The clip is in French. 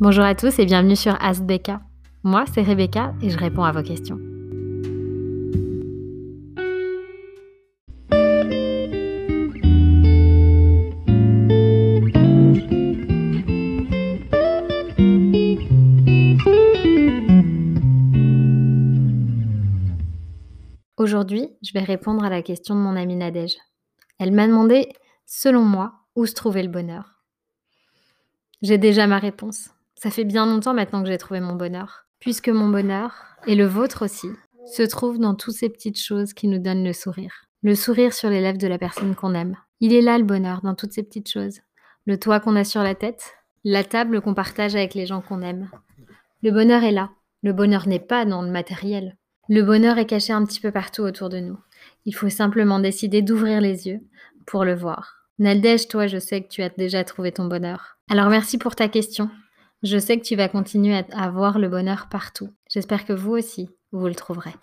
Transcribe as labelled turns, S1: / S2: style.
S1: Bonjour à tous et bienvenue sur Ask Becca. Moi, c'est Rebecca et je réponds à vos questions. Aujourd'hui, je vais répondre à la question de mon amie Nadège. Elle m'a demandé, selon moi, où se trouvait le bonheur. J'ai déjà ma réponse. Ça fait bien longtemps maintenant que j'ai trouvé mon bonheur. Puisque mon bonheur, et le vôtre aussi, se trouve dans toutes ces petites choses qui nous donnent le sourire. Le sourire sur les lèvres de la personne qu'on aime. Il est là le bonheur, dans toutes ces petites choses. Le toit qu'on a sur la tête, la table qu'on partage avec les gens qu'on aime. Le bonheur est là. Le bonheur n'est pas dans le matériel. Le bonheur est caché un petit peu partout autour de nous. Il faut simplement décider d'ouvrir les yeux pour le voir. Naldej, toi, je sais que tu as déjà trouvé ton bonheur. Alors merci pour ta question. Je sais que tu vas continuer à, voir le bonheur partout. J'espère que vous aussi, vous le trouverez.